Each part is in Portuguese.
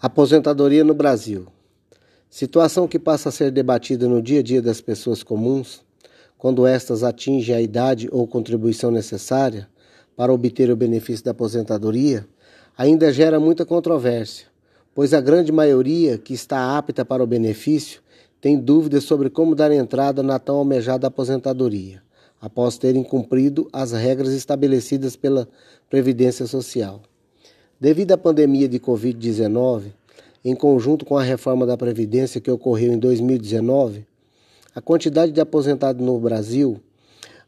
Aposentadoria no Brasil. Situação que passa a ser debatida no dia a dia das pessoas comuns, quando estas atingem a idade ou contribuição necessária para obter o benefício da aposentadoria, ainda gera muita controvérsia, pois a grande maioria que está apta para o benefício tem dúvidas sobre como dar entrada na tão almejada aposentadoria, após terem cumprido as regras estabelecidas pela Previdência Social. Devido à pandemia de Covid-19, em conjunto com a reforma da Previdência que ocorreu em 2019, a quantidade de aposentados no Brasil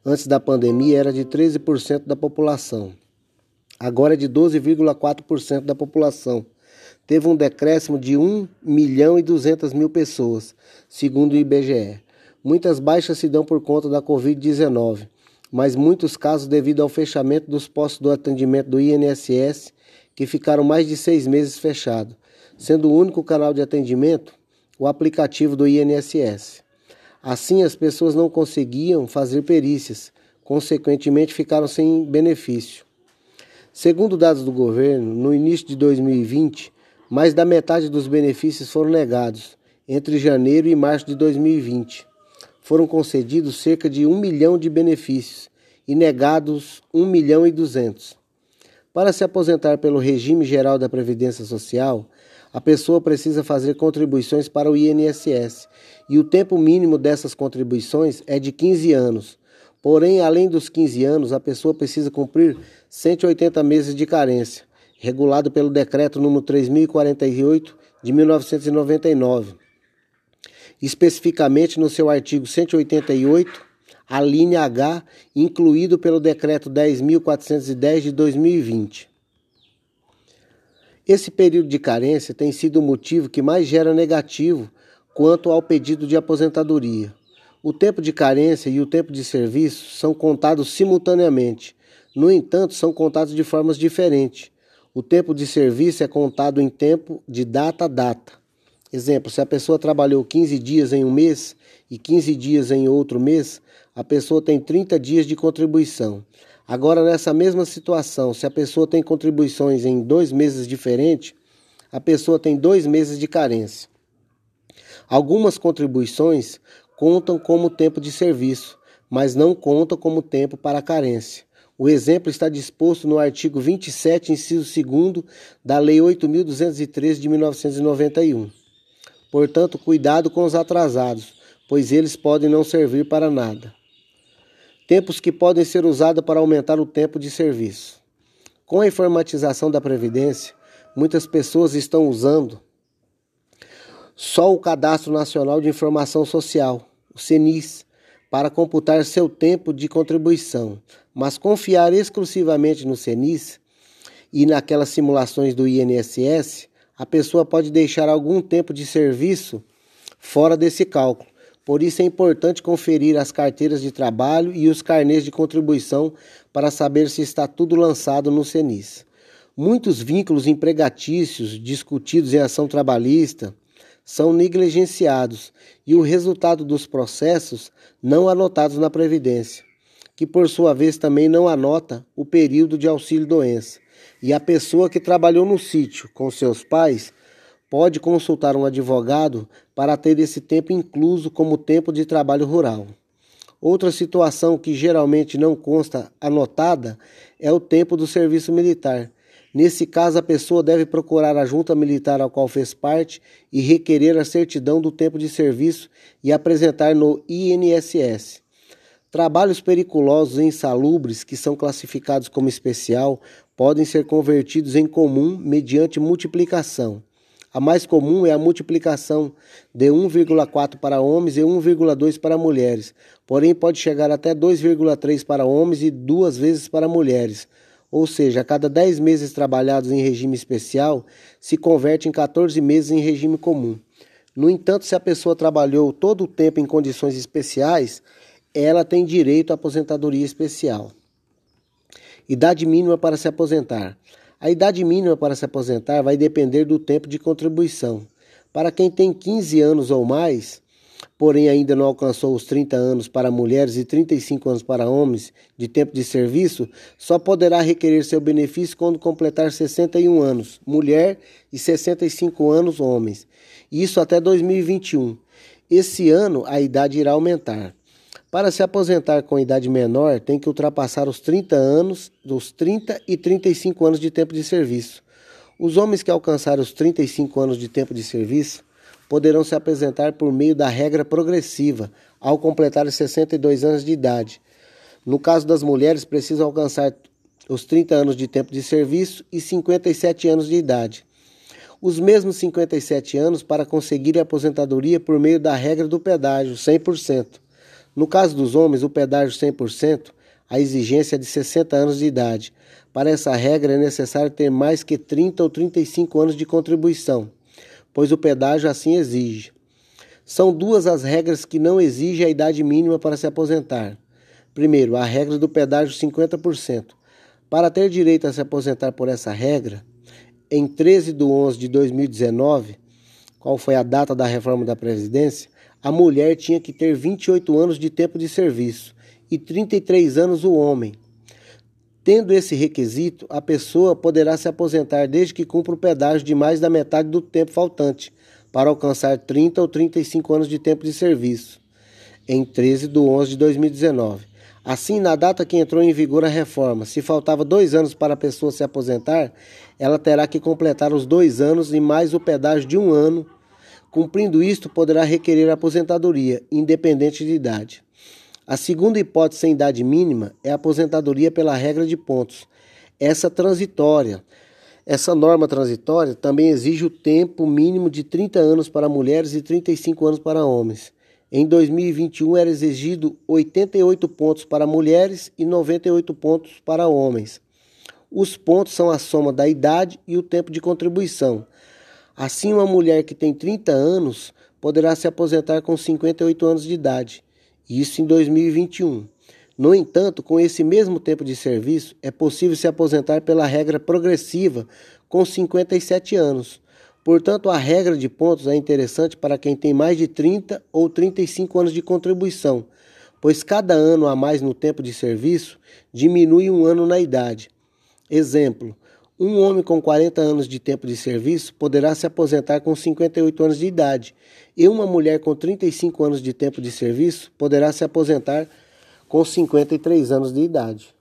antes da pandemia era de 13% da população. Agora é de 12,4% da população. Teve um decréscimo de 1 milhão e 200 mil pessoas, segundo o IBGE. Muitas baixas se dão por conta da Covid-19, mas muitos casos devido ao fechamento dos postos do atendimento do INSS que ficaram mais de seis meses fechados, sendo o único canal de atendimento o aplicativo do INSS. Assim, as pessoas não conseguiam fazer perícias, consequentemente, ficaram sem benefício. Segundo dados do governo, no início de 2020, mais da metade dos benefícios foram negados entre janeiro e março de 2020. Foram concedidos cerca de um milhão de benefícios e negados um milhão e duzentos. Para se aposentar pelo regime geral da Previdência Social, a pessoa precisa fazer contribuições para o INSS e o tempo mínimo dessas contribuições é de 15 anos. Porém, além dos 15 anos, a pessoa precisa cumprir 180 meses de carência, regulado pelo decreto número 3048 de 1999. Especificamente no seu artigo 188, a linha H, incluído pelo Decreto 10.410 de 2020. Esse período de carência tem sido o motivo que mais gera negativo quanto ao pedido de aposentadoria. O tempo de carência e o tempo de serviço são contados simultaneamente, no entanto, são contados de formas diferentes. O tempo de serviço é contado em tempo de data a data. Exemplo, se a pessoa trabalhou 15 dias em um mês e 15 dias em outro mês, a pessoa tem 30 dias de contribuição. Agora, nessa mesma situação, se a pessoa tem contribuições em dois meses diferentes, a pessoa tem dois meses de carência. Algumas contribuições contam como tempo de serviço, mas não contam como tempo para carência. O exemplo está disposto no artigo 27, inciso 2 da Lei 8.213 de 1991. Portanto, cuidado com os atrasados, pois eles podem não servir para nada. Tempos que podem ser usados para aumentar o tempo de serviço. Com a informatização da Previdência, muitas pessoas estão usando só o Cadastro Nacional de Informação Social, o CNIS, para computar seu tempo de contribuição, mas confiar exclusivamente no CNIS e naquelas simulações do INSS a pessoa pode deixar algum tempo de serviço fora desse cálculo. Por isso é importante conferir as carteiras de trabalho e os carnês de contribuição para saber se está tudo lançado no CENIS. Muitos vínculos empregatícios discutidos em ação trabalhista são negligenciados e o resultado dos processos não anotados na Previdência, que por sua vez também não anota o período de auxílio-doença. E a pessoa que trabalhou no sítio com seus pais pode consultar um advogado para ter esse tempo incluso como tempo de trabalho rural. Outra situação que geralmente não consta anotada é o tempo do serviço militar. Nesse caso, a pessoa deve procurar a junta militar ao qual fez parte e requerer a certidão do tempo de serviço e apresentar no INSS. Trabalhos periculosos e insalubres, que são classificados como especial, podem ser convertidos em comum mediante multiplicação. A mais comum é a multiplicação de 1,4 para homens e 1,2 para mulheres, porém pode chegar até 2,3 para homens e duas vezes para mulheres. Ou seja, a cada 10 meses trabalhados em regime especial, se converte em 14 meses em regime comum. No entanto, se a pessoa trabalhou todo o tempo em condições especiais, ela tem direito à aposentadoria especial. Idade mínima para se aposentar. A idade mínima para se aposentar vai depender do tempo de contribuição. Para quem tem 15 anos ou mais, porém ainda não alcançou os 30 anos para mulheres e 35 anos para homens de tempo de serviço, só poderá requerer seu benefício quando completar 61 anos, mulher, e 65 anos, homens. Isso até 2021. Esse ano a idade irá aumentar. Para se aposentar com idade menor, tem que ultrapassar os 30 anos, dos 30 e 35 anos de tempo de serviço. Os homens que alcançarem os 35 anos de tempo de serviço poderão se apresentar por meio da regra progressiva ao completar 62 anos de idade. No caso das mulheres, precisam alcançar os 30 anos de tempo de serviço e 57 anos de idade. Os mesmos 57 anos para conseguir a aposentadoria por meio da regra do pedágio, 100%. No caso dos homens, o pedágio 100%, a exigência é de 60 anos de idade. Para essa regra é necessário ter mais que 30 ou 35 anos de contribuição pois o pedágio assim exige. São duas as regras que não exigem a idade mínima para se aposentar. Primeiro, a regra do pedágio 50%. Para ter direito a se aposentar por essa regra, em 13 de 11 de 2019, qual foi a data da reforma da Previdência, a mulher tinha que ter 28 anos de tempo de serviço e 33 anos o homem. Tendo esse requisito, a pessoa poderá se aposentar desde que cumpra o pedágio de mais da metade do tempo faltante, para alcançar 30 ou 35 anos de tempo de serviço, em 13 de 11 de 2019. Assim, na data que entrou em vigor a reforma, se faltava dois anos para a pessoa se aposentar, ela terá que completar os dois anos e mais o pedágio de um ano. Cumprindo isto, poderá requerer aposentadoria, independente de idade. A segunda hipótese sem idade mínima é a aposentadoria pela regra de pontos. Essa transitória. Essa norma transitória também exige o tempo mínimo de 30 anos para mulheres e 35 anos para homens. Em 2021 era exigido 88 pontos para mulheres e 98 pontos para homens. Os pontos são a soma da idade e o tempo de contribuição. Assim, uma mulher que tem 30 anos poderá se aposentar com 58 anos de idade isso em 2021. No entanto, com esse mesmo tempo de serviço, é possível se aposentar pela regra progressiva com 57 anos. Portanto, a regra de pontos é interessante para quem tem mais de 30 ou 35 anos de contribuição, pois cada ano a mais no tempo de serviço diminui um ano na idade. Exemplo: um homem com 40 anos de tempo de serviço poderá se aposentar com 58 anos de idade, e uma mulher com 35 anos de tempo de serviço poderá se aposentar com 53 anos de idade.